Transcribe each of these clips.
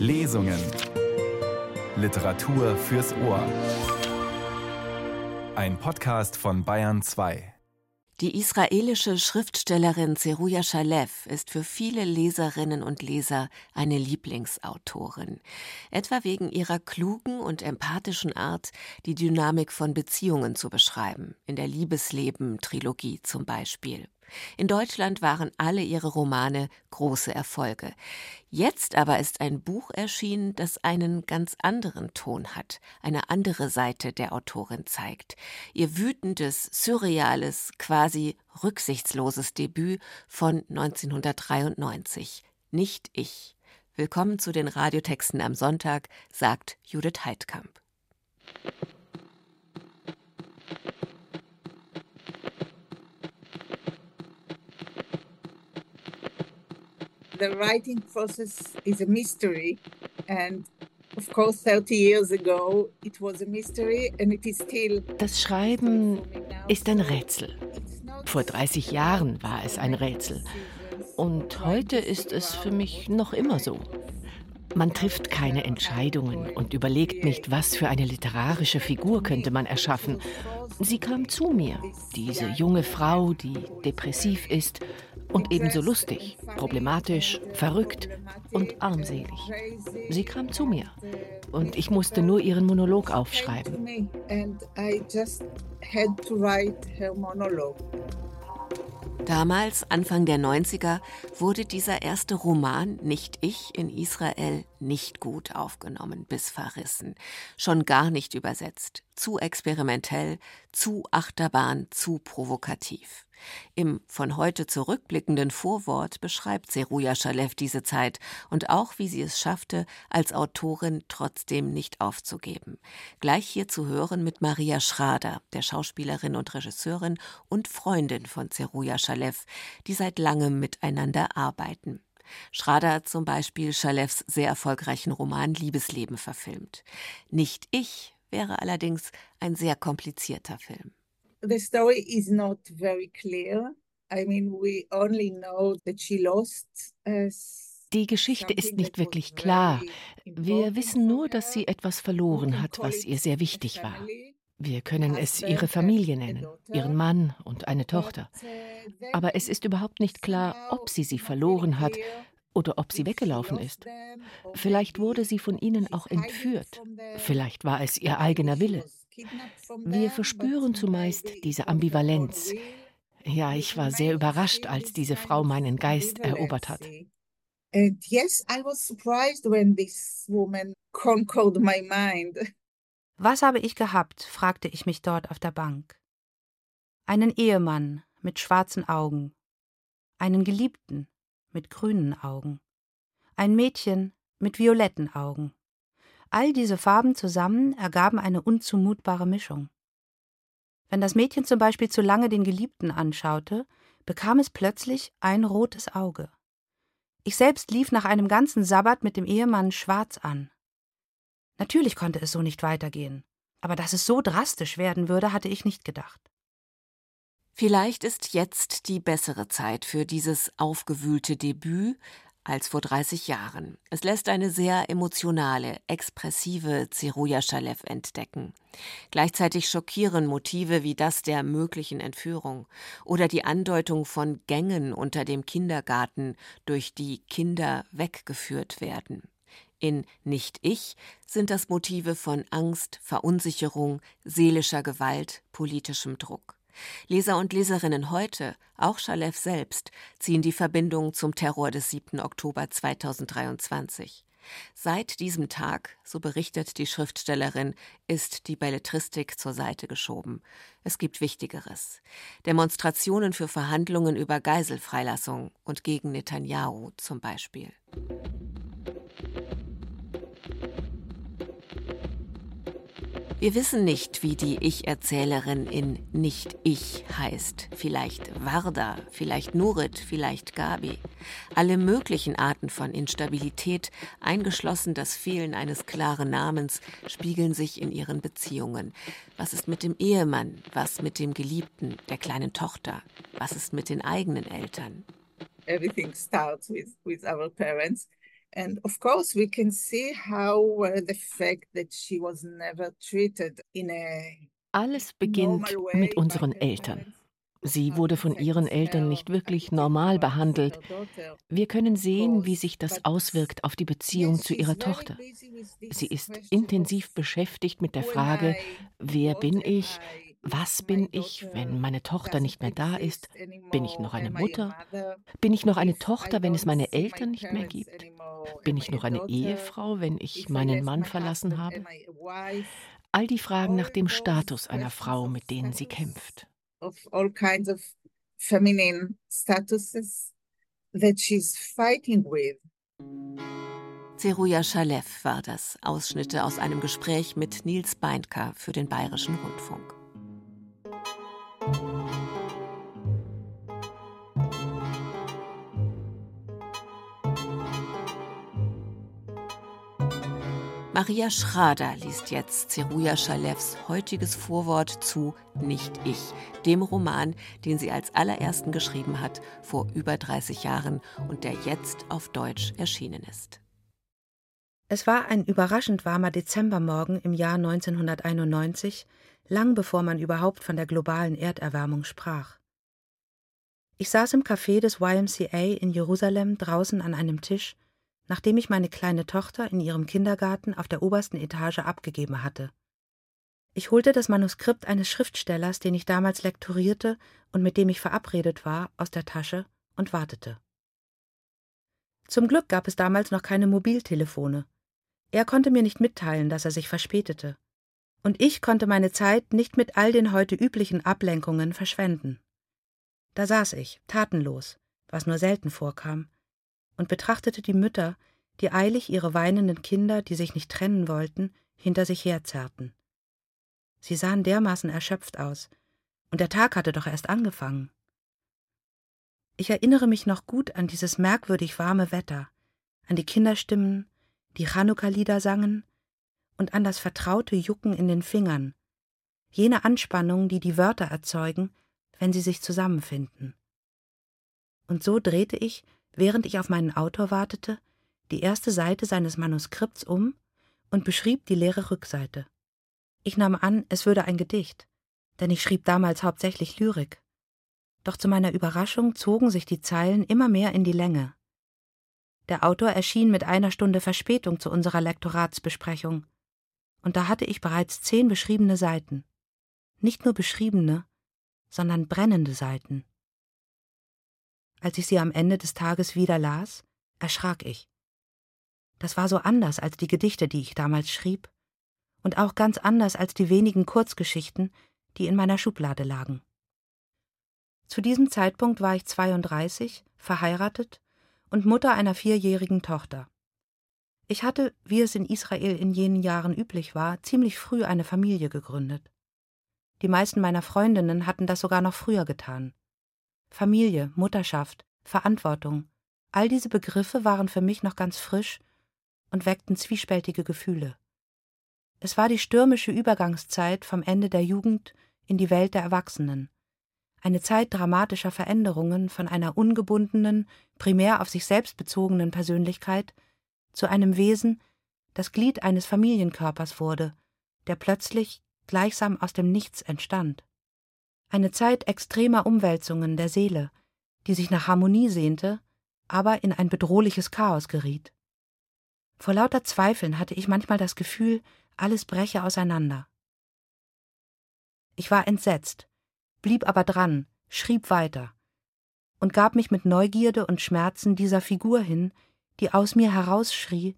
Lesungen. Literatur fürs Ohr. Ein Podcast von Bayern 2. Die israelische Schriftstellerin Zeruja Shalev ist für viele Leserinnen und Leser eine Lieblingsautorin. Etwa wegen ihrer klugen und empathischen Art, die Dynamik von Beziehungen zu beschreiben, in der Liebesleben-Trilogie zum Beispiel. In Deutschland waren alle ihre Romane große Erfolge. Jetzt aber ist ein Buch erschienen, das einen ganz anderen Ton hat, eine andere Seite der Autorin zeigt. Ihr wütendes, surreales, quasi rücksichtsloses Debüt von 1993. Nicht ich. Willkommen zu den Radiotexten am Sonntag, sagt Judith Heidkamp. The writing process is a mystery and Of course, 30 years ago, it was a mystery and it is still. Das Schreiben ist ein Rätsel. Vor 30 Jahren war es ein Rätsel. Und heute ist es für mich noch immer so. Man trifft keine Entscheidungen und überlegt nicht, was für eine literarische Figur könnte man erschaffen. Sie kam zu mir, diese junge Frau, die depressiv ist und ebenso lustig, problematisch, verrückt und armselig. Sie kam zu mir und ich musste nur ihren Monolog aufschreiben. Damals, Anfang der 90er, wurde dieser erste Roman Nicht ich in Israel nicht gut aufgenommen bis verrissen, schon gar nicht übersetzt, zu experimentell, zu Achterbahn, zu provokativ. Im von heute zurückblickenden Vorwort beschreibt Seruja Shalev diese Zeit und auch, wie sie es schaffte, als Autorin trotzdem nicht aufzugeben. Gleich hier zu hören mit Maria Schrader, der Schauspielerin und Regisseurin und Freundin von Seruja Shalev, die seit langem miteinander arbeiten. Schrader hat zum Beispiel Schalevs sehr erfolgreichen Roman Liebesleben verfilmt. Nicht ich wäre allerdings ein sehr komplizierter Film. The story is not very clear. I mean, we only know that she lost die Geschichte ist nicht wirklich klar. Wir wissen nur, dass sie etwas verloren hat, was ihr sehr wichtig war. Wir können es ihre Familie nennen, ihren Mann und eine Tochter. Aber es ist überhaupt nicht klar, ob sie sie verloren hat oder ob sie weggelaufen ist. Vielleicht wurde sie von ihnen auch entführt. Vielleicht war es ihr eigener Wille. Wir verspüren zumeist diese Ambivalenz. Ja, ich war sehr überrascht, als diese Frau meinen Geist erobert hat. And yes, I was surprised when this woman conquered my mind. Was habe ich gehabt? fragte ich mich dort auf der Bank. Einen Ehemann mit schwarzen Augen, einen Geliebten mit grünen Augen, ein Mädchen mit violetten Augen. All diese Farben zusammen ergaben eine unzumutbare Mischung. Wenn das Mädchen zum Beispiel zu lange den Geliebten anschaute, bekam es plötzlich ein rotes Auge. Ich selbst lief nach einem ganzen Sabbat mit dem Ehemann schwarz an. Natürlich konnte es so nicht weitergehen, aber dass es so drastisch werden würde, hatte ich nicht gedacht. Vielleicht ist jetzt die bessere Zeit für dieses aufgewühlte Debüt, als vor 30 Jahren. Es lässt eine sehr emotionale, expressive Zeruja Shalev entdecken. Gleichzeitig schockieren Motive wie das der möglichen Entführung oder die Andeutung von Gängen unter dem Kindergarten, durch die Kinder weggeführt werden. In Nicht ich sind das Motive von Angst, Verunsicherung, seelischer Gewalt, politischem Druck. Leser und Leserinnen heute, auch Schalev selbst, ziehen die Verbindung zum Terror des 7. Oktober 2023. Seit diesem Tag, so berichtet die Schriftstellerin, ist die Belletristik zur Seite geschoben. Es gibt Wichtigeres. Demonstrationen für Verhandlungen über Geiselfreilassung und gegen Netanyahu zum Beispiel. Wir wissen nicht, wie die Ich-Erzählerin in Nicht Ich heißt. Vielleicht Warda, vielleicht Nurit, vielleicht Gabi. Alle möglichen Arten von Instabilität, eingeschlossen das Fehlen eines klaren Namens, spiegeln sich in ihren Beziehungen. Was ist mit dem Ehemann? Was mit dem Geliebten, der kleinen Tochter? Was ist mit den eigenen Eltern? Everything starts with, with our parents. And of course, we can see how uh, the fact that she was never treated in a Alles beginnt mit unseren Eltern. Sie wurde von ihren Eltern nicht wirklich normal behandelt. Wir können sehen, wie sich das auswirkt auf die Beziehung zu ihrer Tochter. Sie ist intensiv beschäftigt mit der Frage, wer bin ich, was bin ich, wenn meine Tochter nicht mehr da ist? Bin ich noch eine Mutter? Bin ich noch eine Tochter, wenn es meine Eltern nicht mehr gibt? Bin ich noch eine Ehefrau, wenn ich meinen Mann verlassen habe? All die Fragen nach dem Status einer Frau, mit denen sie kämpft of all kinds of feminine statuses that she's fighting with. Zeruja Schalev war das. Ausschnitte aus einem Gespräch mit Nils Beindker für den Bayerischen Rundfunk. Maria Schrader liest jetzt Zeruja Schalevs heutiges Vorwort zu Nicht ich, dem Roman, den sie als allerersten geschrieben hat vor über 30 Jahren und der jetzt auf Deutsch erschienen ist. Es war ein überraschend warmer Dezembermorgen im Jahr 1991, lang bevor man überhaupt von der globalen Erderwärmung sprach. Ich saß im Café des YMCA in Jerusalem draußen an einem Tisch nachdem ich meine kleine Tochter in ihrem Kindergarten auf der obersten Etage abgegeben hatte. Ich holte das Manuskript eines Schriftstellers, den ich damals lektorierte und mit dem ich verabredet war, aus der Tasche und wartete. Zum Glück gab es damals noch keine Mobiltelefone. Er konnte mir nicht mitteilen, dass er sich verspätete. Und ich konnte meine Zeit nicht mit all den heute üblichen Ablenkungen verschwenden. Da saß ich, tatenlos, was nur selten vorkam, und betrachtete die Mütter, die eilig ihre weinenden Kinder, die sich nicht trennen wollten, hinter sich herzerrten. Sie sahen dermaßen erschöpft aus, und der Tag hatte doch erst angefangen. Ich erinnere mich noch gut an dieses merkwürdig warme Wetter, an die Kinderstimmen, die Chanukka-Lieder sangen und an das vertraute Jucken in den Fingern, jene Anspannung, die die Wörter erzeugen, wenn sie sich zusammenfinden. Und so drehte ich während ich auf meinen Autor wartete, die erste Seite seines Manuskripts um und beschrieb die leere Rückseite. Ich nahm an, es würde ein Gedicht, denn ich schrieb damals hauptsächlich Lyrik. Doch zu meiner Überraschung zogen sich die Zeilen immer mehr in die Länge. Der Autor erschien mit einer Stunde Verspätung zu unserer Lektoratsbesprechung, und da hatte ich bereits zehn beschriebene Seiten. Nicht nur beschriebene, sondern brennende Seiten. Als ich sie am Ende des Tages wieder las, erschrak ich. Das war so anders als die Gedichte, die ich damals schrieb, und auch ganz anders als die wenigen Kurzgeschichten, die in meiner Schublade lagen. Zu diesem Zeitpunkt war ich 32, verheiratet und Mutter einer vierjährigen Tochter. Ich hatte, wie es in Israel in jenen Jahren üblich war, ziemlich früh eine Familie gegründet. Die meisten meiner Freundinnen hatten das sogar noch früher getan. Familie, Mutterschaft, Verantwortung, all diese Begriffe waren für mich noch ganz frisch und weckten zwiespältige Gefühle. Es war die stürmische Übergangszeit vom Ende der Jugend in die Welt der Erwachsenen, eine Zeit dramatischer Veränderungen von einer ungebundenen, primär auf sich selbst bezogenen Persönlichkeit zu einem Wesen, das Glied eines Familienkörpers wurde, der plötzlich gleichsam aus dem Nichts entstand eine Zeit extremer Umwälzungen der Seele, die sich nach Harmonie sehnte, aber in ein bedrohliches Chaos geriet. Vor lauter Zweifeln hatte ich manchmal das Gefühl, alles breche auseinander. Ich war entsetzt, blieb aber dran, schrieb weiter und gab mich mit Neugierde und Schmerzen dieser Figur hin, die aus mir herausschrie,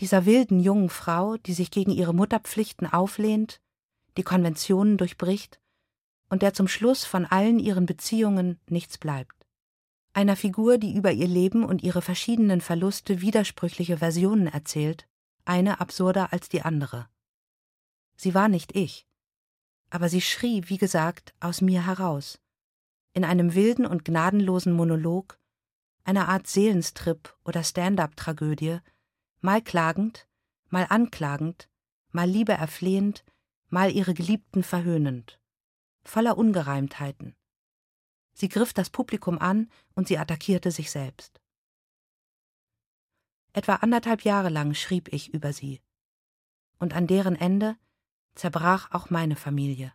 dieser wilden jungen Frau, die sich gegen ihre Mutterpflichten auflehnt, die Konventionen durchbricht und der zum Schluss von allen ihren Beziehungen nichts bleibt. Einer Figur, die über ihr Leben und ihre verschiedenen Verluste widersprüchliche Versionen erzählt, eine absurder als die andere. Sie war nicht ich, aber sie schrie, wie gesagt, aus mir heraus, in einem wilden und gnadenlosen Monolog, einer Art Seelenstrip oder Stand-up-Tragödie, mal klagend, mal anklagend, mal Liebe erflehend, mal ihre Geliebten verhöhnend voller Ungereimtheiten. Sie griff das Publikum an und sie attackierte sich selbst. Etwa anderthalb Jahre lang schrieb ich über sie. Und an deren Ende zerbrach auch meine Familie.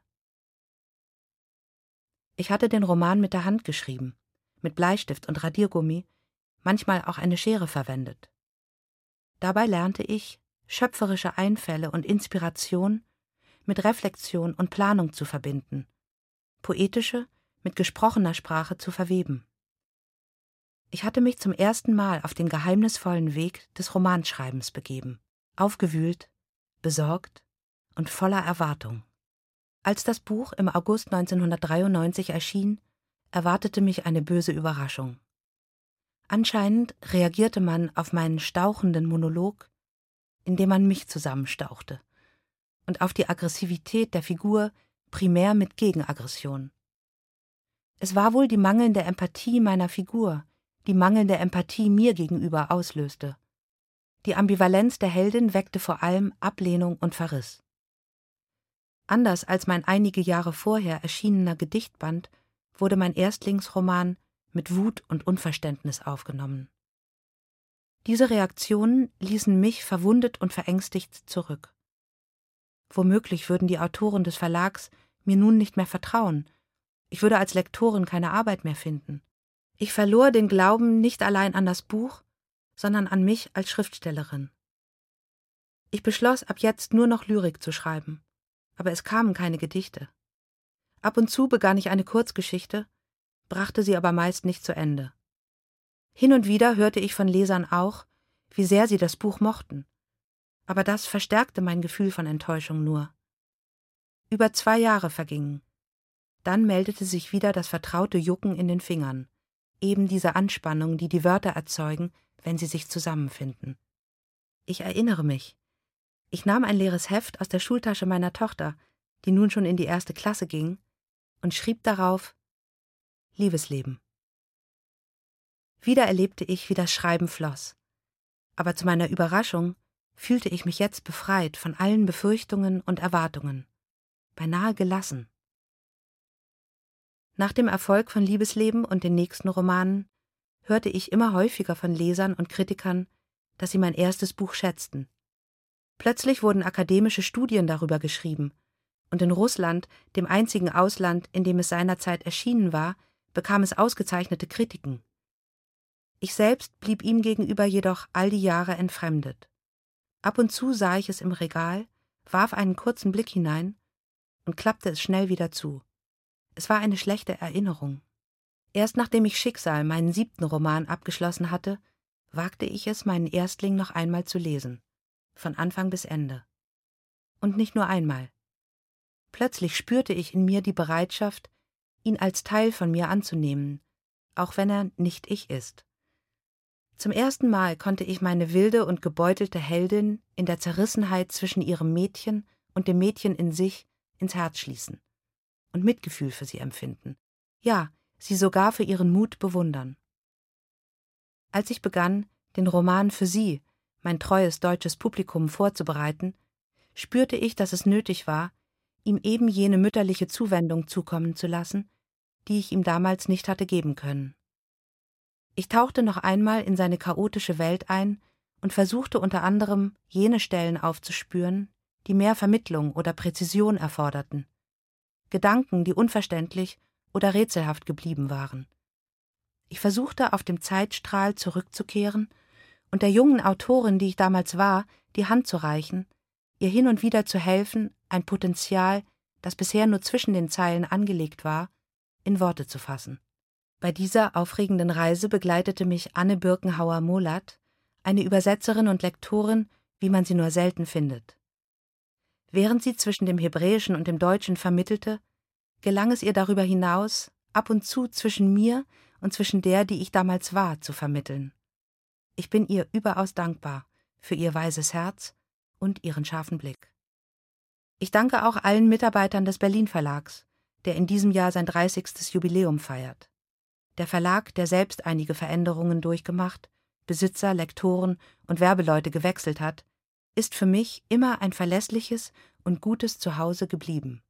Ich hatte den Roman mit der Hand geschrieben, mit Bleistift und Radiergummi, manchmal auch eine Schere verwendet. Dabei lernte ich, schöpferische Einfälle und Inspiration mit Reflexion und Planung zu verbinden, poetische mit gesprochener Sprache zu verweben. Ich hatte mich zum ersten Mal auf den geheimnisvollen Weg des Romanschreibens begeben, aufgewühlt, besorgt und voller Erwartung. Als das Buch im August 1993 erschien, erwartete mich eine böse Überraschung. Anscheinend reagierte man auf meinen stauchenden Monolog, indem man mich zusammenstauchte, und auf die Aggressivität der Figur primär mit Gegenaggression. Es war wohl die mangelnde Empathie meiner Figur, die mangelnde Empathie mir gegenüber auslöste. Die Ambivalenz der Heldin weckte vor allem Ablehnung und Verriss. Anders als mein einige Jahre vorher erschienener Gedichtband wurde mein Erstlingsroman mit Wut und Unverständnis aufgenommen. Diese Reaktionen ließen mich verwundet und verängstigt zurück. Womöglich würden die Autoren des Verlags mir nun nicht mehr vertrauen, ich würde als Lektorin keine Arbeit mehr finden. Ich verlor den Glauben nicht allein an das Buch, sondern an mich als Schriftstellerin. Ich beschloss, ab jetzt nur noch Lyrik zu schreiben, aber es kamen keine Gedichte. Ab und zu begann ich eine Kurzgeschichte, brachte sie aber meist nicht zu Ende. Hin und wieder hörte ich von Lesern auch, wie sehr sie das Buch mochten, aber das verstärkte mein Gefühl von Enttäuschung nur. Über zwei Jahre vergingen. Dann meldete sich wieder das vertraute Jucken in den Fingern, eben diese Anspannung, die die Wörter erzeugen, wenn sie sich zusammenfinden. Ich erinnere mich. Ich nahm ein leeres Heft aus der Schultasche meiner Tochter, die nun schon in die erste Klasse ging, und schrieb darauf Liebesleben. Wieder erlebte ich, wie das Schreiben floss. Aber zu meiner Überraschung fühlte ich mich jetzt befreit von allen Befürchtungen und Erwartungen, beinahe gelassen. Nach dem Erfolg von Liebesleben und den nächsten Romanen hörte ich immer häufiger von Lesern und Kritikern, dass sie mein erstes Buch schätzten. Plötzlich wurden akademische Studien darüber geschrieben, und in Russland, dem einzigen Ausland, in dem es seinerzeit erschienen war, bekam es ausgezeichnete Kritiken. Ich selbst blieb ihm gegenüber jedoch all die Jahre entfremdet. Ab und zu sah ich es im Regal, warf einen kurzen Blick hinein und klappte es schnell wieder zu. Es war eine schlechte Erinnerung. Erst nachdem ich Schicksal, meinen siebten Roman, abgeschlossen hatte, wagte ich es, meinen Erstling noch einmal zu lesen, von Anfang bis Ende. Und nicht nur einmal. Plötzlich spürte ich in mir die Bereitschaft, ihn als Teil von mir anzunehmen, auch wenn er nicht ich ist. Zum ersten Mal konnte ich meine wilde und gebeutelte Heldin in der Zerrissenheit zwischen ihrem Mädchen und dem Mädchen in sich ins Herz schließen und Mitgefühl für sie empfinden. Ja, sie sogar für ihren Mut bewundern. Als ich begann, den Roman für sie, mein treues deutsches Publikum, vorzubereiten, spürte ich, dass es nötig war, ihm eben jene mütterliche Zuwendung zukommen zu lassen, die ich ihm damals nicht hatte geben können. Ich tauchte noch einmal in seine chaotische Welt ein und versuchte unter anderem jene Stellen aufzuspüren, die mehr Vermittlung oder Präzision erforderten. Gedanken, die unverständlich oder rätselhaft geblieben waren. Ich versuchte auf dem Zeitstrahl zurückzukehren und der jungen Autorin, die ich damals war, die Hand zu reichen, ihr hin und wieder zu helfen, ein Potenzial, das bisher nur zwischen den Zeilen angelegt war, in Worte zu fassen. Bei dieser aufregenden Reise begleitete mich Anne Birkenhauer-Molat, eine Übersetzerin und Lektorin, wie man sie nur selten findet. Während sie zwischen dem Hebräischen und dem Deutschen vermittelte, gelang es ihr darüber hinaus, ab und zu zwischen mir und zwischen der, die ich damals war, zu vermitteln. Ich bin ihr überaus dankbar für ihr weises Herz und ihren scharfen Blick. Ich danke auch allen Mitarbeitern des Berlin Verlags, der in diesem Jahr sein 30. Jubiläum feiert. Der Verlag, der selbst einige Veränderungen durchgemacht, Besitzer, Lektoren und Werbeleute gewechselt hat, ist für mich immer ein verlässliches und gutes Zuhause geblieben.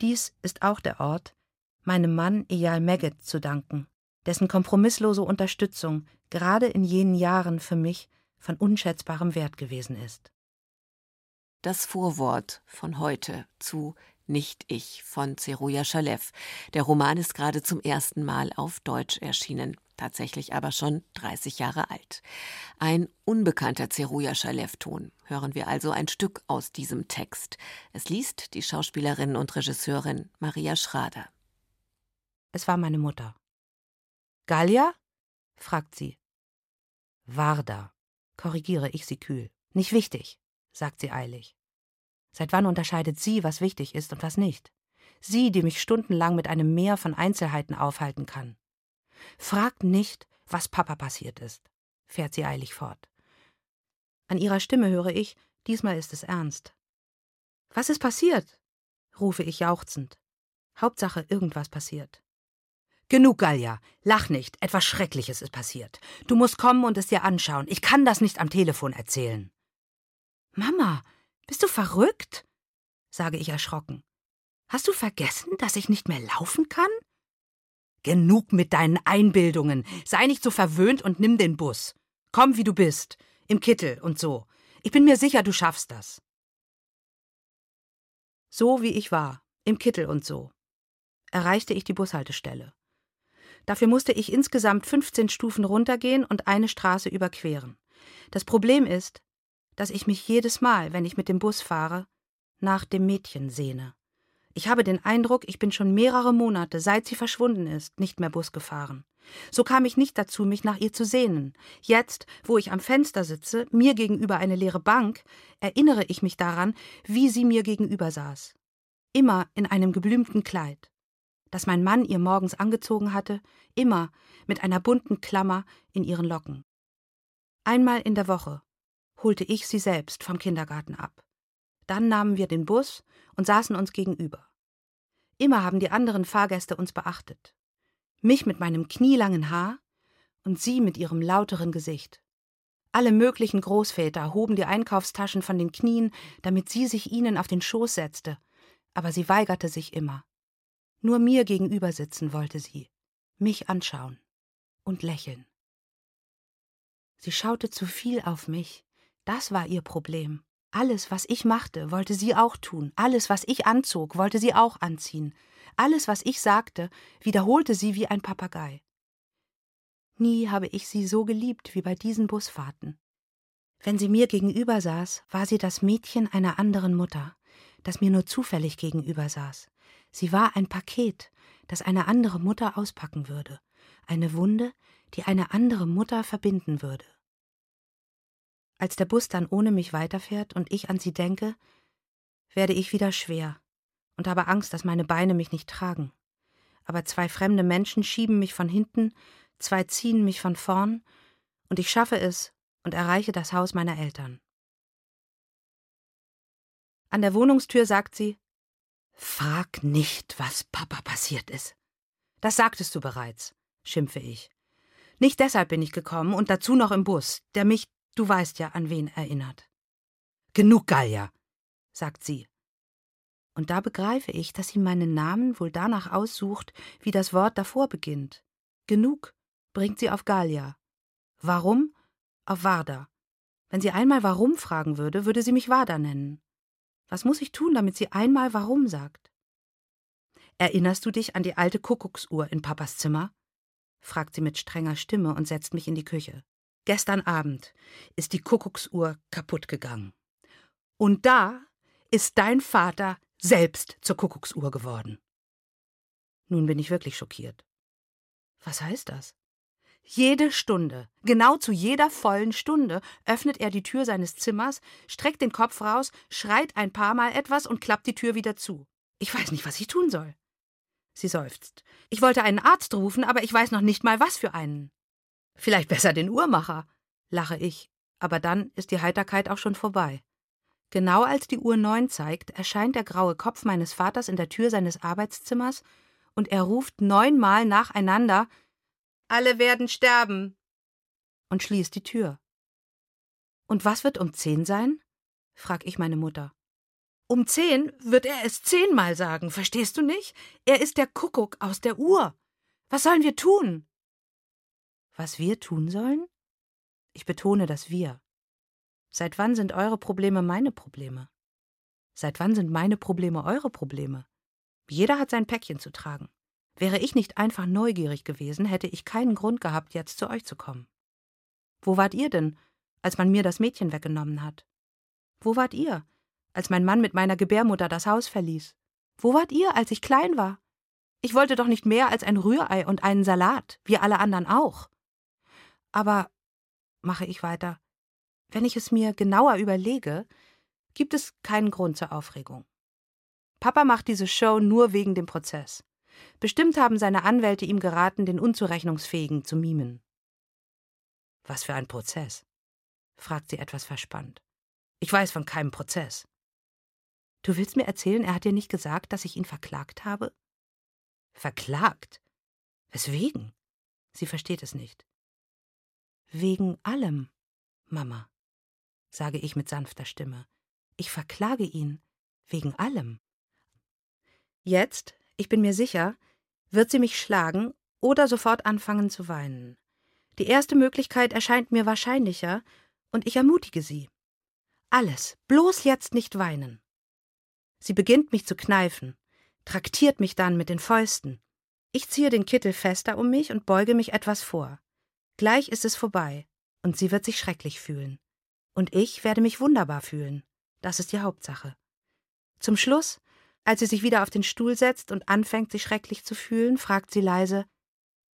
Dies ist auch der Ort, meinem Mann Eyal Megget zu danken, dessen kompromisslose Unterstützung gerade in jenen Jahren für mich von unschätzbarem Wert gewesen ist. Das Vorwort von heute zu Nicht ich von Zeruja Schalev. Der Roman ist gerade zum ersten Mal auf Deutsch erschienen, tatsächlich aber schon 30 Jahre alt. Ein unbekannter Zeruja Schalev-Ton. Hören wir also ein Stück aus diesem Text. Es liest die Schauspielerin und Regisseurin Maria Schrader. Es war meine Mutter. Gallia? fragt sie. Warda, korrigiere ich sie kühl. Nicht wichtig, sagt sie eilig. Seit wann unterscheidet sie, was wichtig ist und was nicht? Sie, die mich stundenlang mit einem Meer von Einzelheiten aufhalten kann. Fragt nicht, was Papa passiert ist, fährt sie eilig fort. An ihrer Stimme höre ich, diesmal ist es ernst. Was ist passiert? rufe ich jauchzend. Hauptsache, irgendwas passiert. Genug, Galja. Lach nicht. Etwas Schreckliches ist passiert. Du musst kommen und es dir anschauen. Ich kann das nicht am Telefon erzählen. Mama, bist du verrückt? sage ich erschrocken. Hast du vergessen, dass ich nicht mehr laufen kann? Genug mit deinen Einbildungen. Sei nicht so verwöhnt und nimm den Bus. Komm, wie du bist. Im Kittel und so. Ich bin mir sicher, du schaffst das. So wie ich war, im Kittel und so, erreichte ich die Bushaltestelle. Dafür musste ich insgesamt 15 Stufen runtergehen und eine Straße überqueren. Das Problem ist, dass ich mich jedes Mal, wenn ich mit dem Bus fahre, nach dem Mädchen sehne. Ich habe den Eindruck, ich bin schon mehrere Monate, seit sie verschwunden ist, nicht mehr Bus gefahren. So kam ich nicht dazu, mich nach ihr zu sehnen. Jetzt, wo ich am Fenster sitze, mir gegenüber eine leere Bank, erinnere ich mich daran, wie sie mir gegenüber saß. Immer in einem geblümten Kleid das mein Mann ihr morgens angezogen hatte, immer mit einer bunten Klammer in ihren Locken. Einmal in der Woche holte ich sie selbst vom Kindergarten ab. Dann nahmen wir den Bus und saßen uns gegenüber. Immer haben die anderen Fahrgäste uns beachtet. Mich mit meinem knielangen Haar und sie mit ihrem lauteren Gesicht. Alle möglichen Großväter hoben die Einkaufstaschen von den Knien, damit sie sich ihnen auf den Schoß setzte, aber sie weigerte sich immer. Nur mir gegenüber sitzen wollte sie, mich anschauen und lächeln. Sie schaute zu viel auf mich, das war ihr Problem. Alles, was ich machte, wollte sie auch tun, alles, was ich anzog, wollte sie auch anziehen, alles, was ich sagte, wiederholte sie wie ein Papagei. Nie habe ich sie so geliebt wie bei diesen Busfahrten. Wenn sie mir gegenüber saß, war sie das Mädchen einer anderen Mutter, das mir nur zufällig gegenüber saß. Sie war ein Paket, das eine andere Mutter auspacken würde, eine Wunde, die eine andere Mutter verbinden würde. Als der Bus dann ohne mich weiterfährt und ich an sie denke, werde ich wieder schwer und habe Angst, dass meine Beine mich nicht tragen. Aber zwei fremde Menschen schieben mich von hinten, zwei ziehen mich von vorn, und ich schaffe es und erreiche das Haus meiner Eltern. An der Wohnungstür sagt sie Frag nicht, was Papa passiert ist. Das sagtest du bereits, schimpfe ich. Nicht deshalb bin ich gekommen und dazu noch im Bus, der mich, du weißt ja, an wen erinnert. Genug, Gallia, sagt sie. Und da begreife ich, dass sie meinen Namen wohl danach aussucht, wie das Wort davor beginnt. Genug bringt sie auf Gallia. Warum? Auf Warda. Wenn sie einmal warum fragen würde, würde sie mich Warda nennen. Was muss ich tun, damit sie einmal warum sagt? Erinnerst du dich an die alte Kuckucksuhr in Papas Zimmer? fragt sie mit strenger Stimme und setzt mich in die Küche. Gestern Abend ist die Kuckucksuhr kaputt gegangen. Und da ist dein Vater selbst zur Kuckucksuhr geworden. Nun bin ich wirklich schockiert. Was heißt das? Jede Stunde, genau zu jeder vollen Stunde, öffnet er die Tür seines Zimmers, streckt den Kopf raus, schreit ein paar Mal etwas und klappt die Tür wieder zu. Ich weiß nicht, was ich tun soll. Sie seufzt. Ich wollte einen Arzt rufen, aber ich weiß noch nicht mal, was für einen. Vielleicht besser den Uhrmacher, lache ich, aber dann ist die Heiterkeit auch schon vorbei. Genau als die Uhr neun zeigt, erscheint der graue Kopf meines Vaters in der Tür seines Arbeitszimmers und er ruft neunmal nacheinander alle werden sterben. Und schließt die Tür. Und was wird um zehn sein? frag ich meine Mutter. Um zehn wird er es zehnmal sagen, verstehst du nicht? Er ist der Kuckuck aus der Uhr. Was sollen wir tun? Was wir tun sollen? Ich betone das wir. Seit wann sind eure Probleme meine Probleme? Seit wann sind meine Probleme eure Probleme? Jeder hat sein Päckchen zu tragen. Wäre ich nicht einfach neugierig gewesen, hätte ich keinen Grund gehabt, jetzt zu euch zu kommen. Wo wart ihr denn, als man mir das Mädchen weggenommen hat? Wo wart ihr, als mein Mann mit meiner Gebärmutter das Haus verließ? Wo wart ihr, als ich klein war? Ich wollte doch nicht mehr als ein Rührei und einen Salat, wie alle anderen auch. Aber, mache ich weiter, wenn ich es mir genauer überlege, gibt es keinen Grund zur Aufregung. Papa macht diese Show nur wegen dem Prozess. Bestimmt haben seine Anwälte ihm geraten, den Unzurechnungsfähigen zu mimen. Was für ein Prozess? fragt sie etwas verspannt. Ich weiß von keinem Prozess. Du willst mir erzählen, er hat dir nicht gesagt, dass ich ihn verklagt habe? Verklagt? Weswegen? Sie versteht es nicht. Wegen allem, Mama, sage ich mit sanfter Stimme. Ich verklage ihn wegen allem. Jetzt, ich bin mir sicher, wird sie mich schlagen oder sofort anfangen zu weinen. Die erste Möglichkeit erscheint mir wahrscheinlicher, und ich ermutige sie. Alles, bloß jetzt nicht weinen. Sie beginnt mich zu kneifen, traktiert mich dann mit den Fäusten. Ich ziehe den Kittel fester um mich und beuge mich etwas vor. Gleich ist es vorbei, und sie wird sich schrecklich fühlen. Und ich werde mich wunderbar fühlen. Das ist die Hauptsache. Zum Schluss, als sie sich wieder auf den Stuhl setzt und anfängt, sich schrecklich zu fühlen, fragt sie leise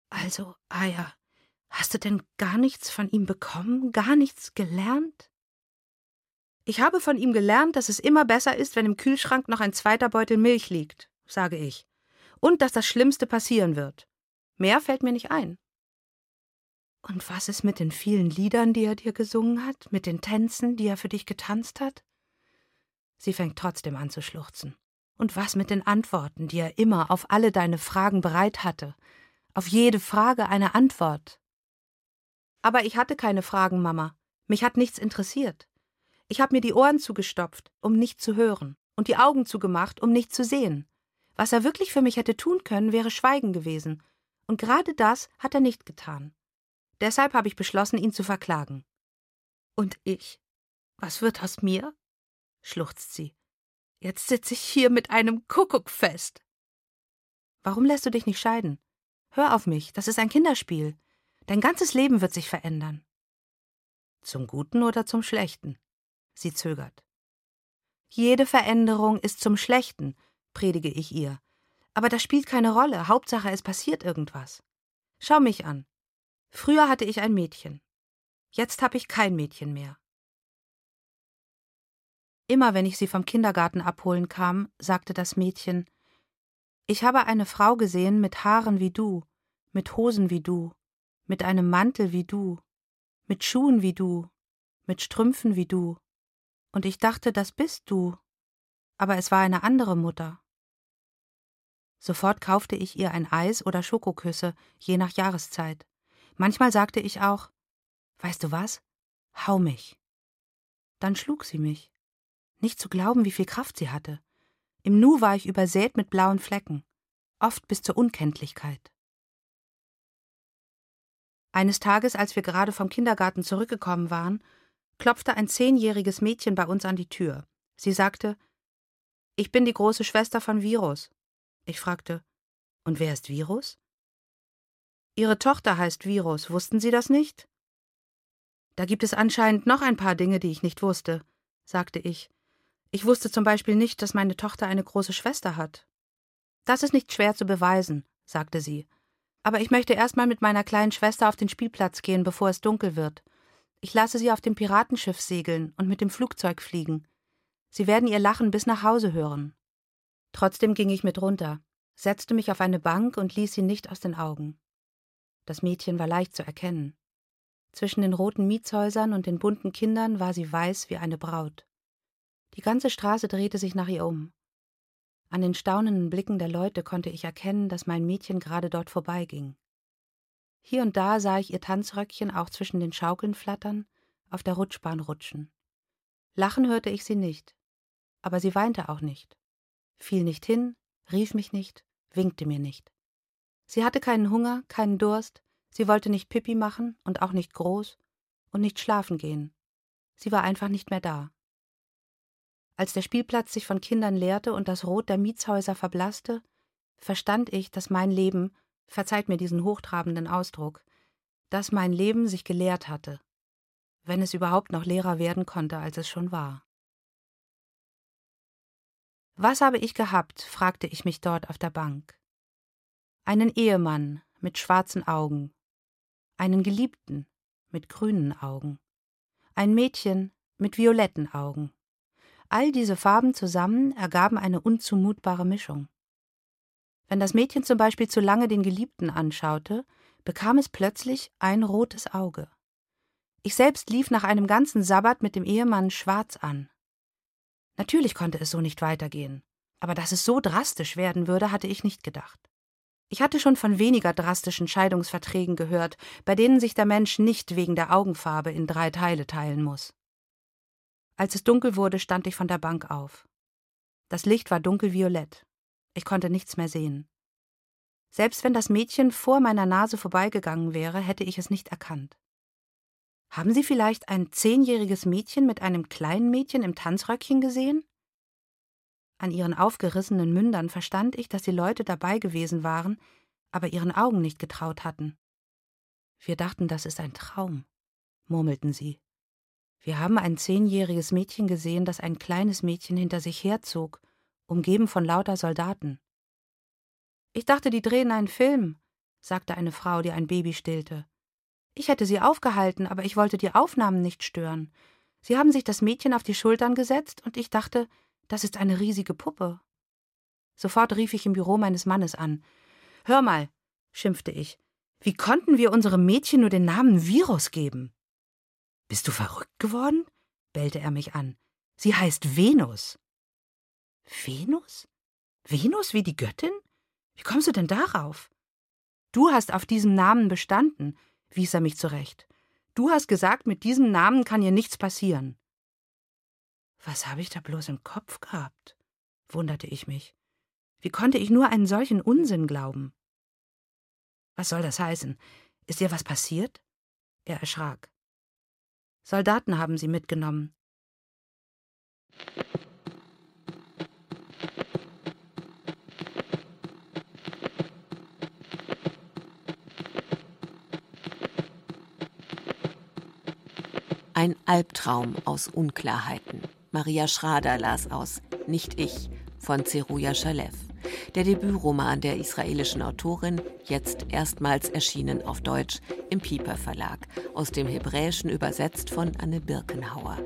Also, Aya, hast du denn gar nichts von ihm bekommen, gar nichts gelernt? Ich habe von ihm gelernt, dass es immer besser ist, wenn im Kühlschrank noch ein zweiter Beutel Milch liegt, sage ich, und dass das Schlimmste passieren wird. Mehr fällt mir nicht ein. Und was ist mit den vielen Liedern, die er dir gesungen hat, mit den Tänzen, die er für dich getanzt hat? Sie fängt trotzdem an zu schluchzen. Und was mit den Antworten, die er immer auf alle deine Fragen bereit hatte? Auf jede Frage eine Antwort. Aber ich hatte keine Fragen, Mama. Mich hat nichts interessiert. Ich habe mir die Ohren zugestopft, um nicht zu hören, und die Augen zugemacht, um nicht zu sehen. Was er wirklich für mich hätte tun können, wäre Schweigen gewesen. Und gerade das hat er nicht getan. Deshalb habe ich beschlossen, ihn zu verklagen. Und ich? Was wird aus mir? schluchzt sie. Jetzt sitze ich hier mit einem Kuckuck fest. Warum lässt du dich nicht scheiden? Hör auf mich, das ist ein Kinderspiel. Dein ganzes Leben wird sich verändern. Zum Guten oder zum Schlechten? Sie zögert. Jede Veränderung ist zum Schlechten, predige ich ihr. Aber das spielt keine Rolle. Hauptsache, es passiert irgendwas. Schau mich an. Früher hatte ich ein Mädchen. Jetzt habe ich kein Mädchen mehr. Immer wenn ich sie vom Kindergarten abholen kam, sagte das Mädchen Ich habe eine Frau gesehen mit Haaren wie du, mit Hosen wie du, mit einem Mantel wie du, mit Schuhen wie du, mit Strümpfen wie du, und ich dachte, das bist du. Aber es war eine andere Mutter. Sofort kaufte ich ihr ein Eis oder Schokoküsse, je nach Jahreszeit. Manchmal sagte ich auch, weißt du was? Hau mich. Dann schlug sie mich. Nicht zu glauben, wie viel Kraft sie hatte. Im Nu war ich übersät mit blauen Flecken, oft bis zur Unkenntlichkeit. Eines Tages, als wir gerade vom Kindergarten zurückgekommen waren, klopfte ein zehnjähriges Mädchen bei uns an die Tür. Sie sagte Ich bin die große Schwester von Virus. Ich fragte Und wer ist Virus? Ihre Tochter heißt Virus, wussten Sie das nicht? Da gibt es anscheinend noch ein paar Dinge, die ich nicht wusste, sagte ich. Ich wusste zum Beispiel nicht, dass meine Tochter eine große Schwester hat. Das ist nicht schwer zu beweisen, sagte sie. Aber ich möchte erst mal mit meiner kleinen Schwester auf den Spielplatz gehen, bevor es dunkel wird. Ich lasse sie auf dem Piratenschiff segeln und mit dem Flugzeug fliegen. Sie werden ihr Lachen bis nach Hause hören. Trotzdem ging ich mit runter, setzte mich auf eine Bank und ließ sie nicht aus den Augen. Das Mädchen war leicht zu erkennen. Zwischen den roten Mietshäusern und den bunten Kindern war sie weiß wie eine Braut. Die ganze Straße drehte sich nach ihr um. An den staunenden Blicken der Leute konnte ich erkennen, dass mein Mädchen gerade dort vorbeiging. Hier und da sah ich ihr Tanzröckchen auch zwischen den Schaukeln flattern, auf der Rutschbahn rutschen. Lachen hörte ich sie nicht, aber sie weinte auch nicht, fiel nicht hin, rief mich nicht, winkte mir nicht. Sie hatte keinen Hunger, keinen Durst, Sie wollte nicht Pipi machen und auch nicht groß und nicht schlafen gehen. Sie war einfach nicht mehr da. Als der Spielplatz sich von Kindern leerte und das Rot der Mietshäuser verblasste, verstand ich, dass mein Leben, verzeiht mir diesen hochtrabenden Ausdruck, dass mein Leben sich geleert hatte, wenn es überhaupt noch leerer werden konnte, als es schon war. Was habe ich gehabt? fragte ich mich dort auf der Bank. Einen Ehemann mit schwarzen Augen, einen Geliebten mit grünen Augen, ein Mädchen mit violetten Augen. All diese Farben zusammen ergaben eine unzumutbare Mischung. Wenn das Mädchen zum Beispiel zu lange den Geliebten anschaute, bekam es plötzlich ein rotes Auge. Ich selbst lief nach einem ganzen Sabbat mit dem Ehemann schwarz an. Natürlich konnte es so nicht weitergehen, aber dass es so drastisch werden würde, hatte ich nicht gedacht. Ich hatte schon von weniger drastischen Scheidungsverträgen gehört, bei denen sich der Mensch nicht wegen der Augenfarbe in drei Teile teilen muss. Als es dunkel wurde, stand ich von der Bank auf. Das Licht war dunkelviolett. Ich konnte nichts mehr sehen. Selbst wenn das Mädchen vor meiner Nase vorbeigegangen wäre, hätte ich es nicht erkannt. Haben Sie vielleicht ein zehnjähriges Mädchen mit einem kleinen Mädchen im Tanzröckchen gesehen? An ihren aufgerissenen Mündern verstand ich, dass die Leute dabei gewesen waren, aber ihren Augen nicht getraut hatten. Wir dachten, das ist ein Traum, murmelten sie. Wir haben ein zehnjähriges Mädchen gesehen, das ein kleines Mädchen hinter sich herzog, umgeben von lauter Soldaten. Ich dachte, die drehen einen Film, sagte eine Frau, die ein Baby stillte. Ich hätte sie aufgehalten, aber ich wollte die Aufnahmen nicht stören. Sie haben sich das Mädchen auf die Schultern gesetzt, und ich dachte, das ist eine riesige Puppe. Sofort rief ich im Büro meines Mannes an. Hör mal, schimpfte ich, wie konnten wir unserem Mädchen nur den Namen Virus geben? Bist du verrückt geworden? bellte er mich an. Sie heißt Venus. Venus? Venus wie die Göttin? Wie kommst du denn darauf? Du hast auf diesem Namen bestanden, wies er mich zurecht. Du hast gesagt, mit diesem Namen kann ihr nichts passieren. Was habe ich da bloß im Kopf gehabt? wunderte ich mich. Wie konnte ich nur einen solchen Unsinn glauben? Was soll das heißen? Ist ihr was passiert? Er erschrak. Soldaten haben sie mitgenommen. Ein Albtraum aus Unklarheiten. Maria Schrader las aus Nicht ich von Zeruja Shalev. Der Debütroman der israelischen Autorin, jetzt erstmals erschienen auf Deutsch im Piper Verlag, aus dem Hebräischen übersetzt von Anne Birkenhauer.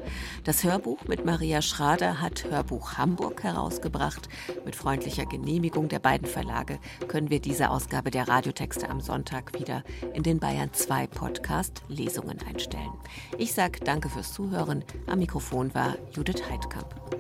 Das Hörbuch mit Maria Schrader hat Hörbuch Hamburg herausgebracht. Mit freundlicher Genehmigung der beiden Verlage können wir diese Ausgabe der Radiotexte am Sonntag wieder in den Bayern 2 Podcast Lesungen einstellen. Ich sage danke fürs Zuhören. Am Mikrofon war Judith Heidkamp.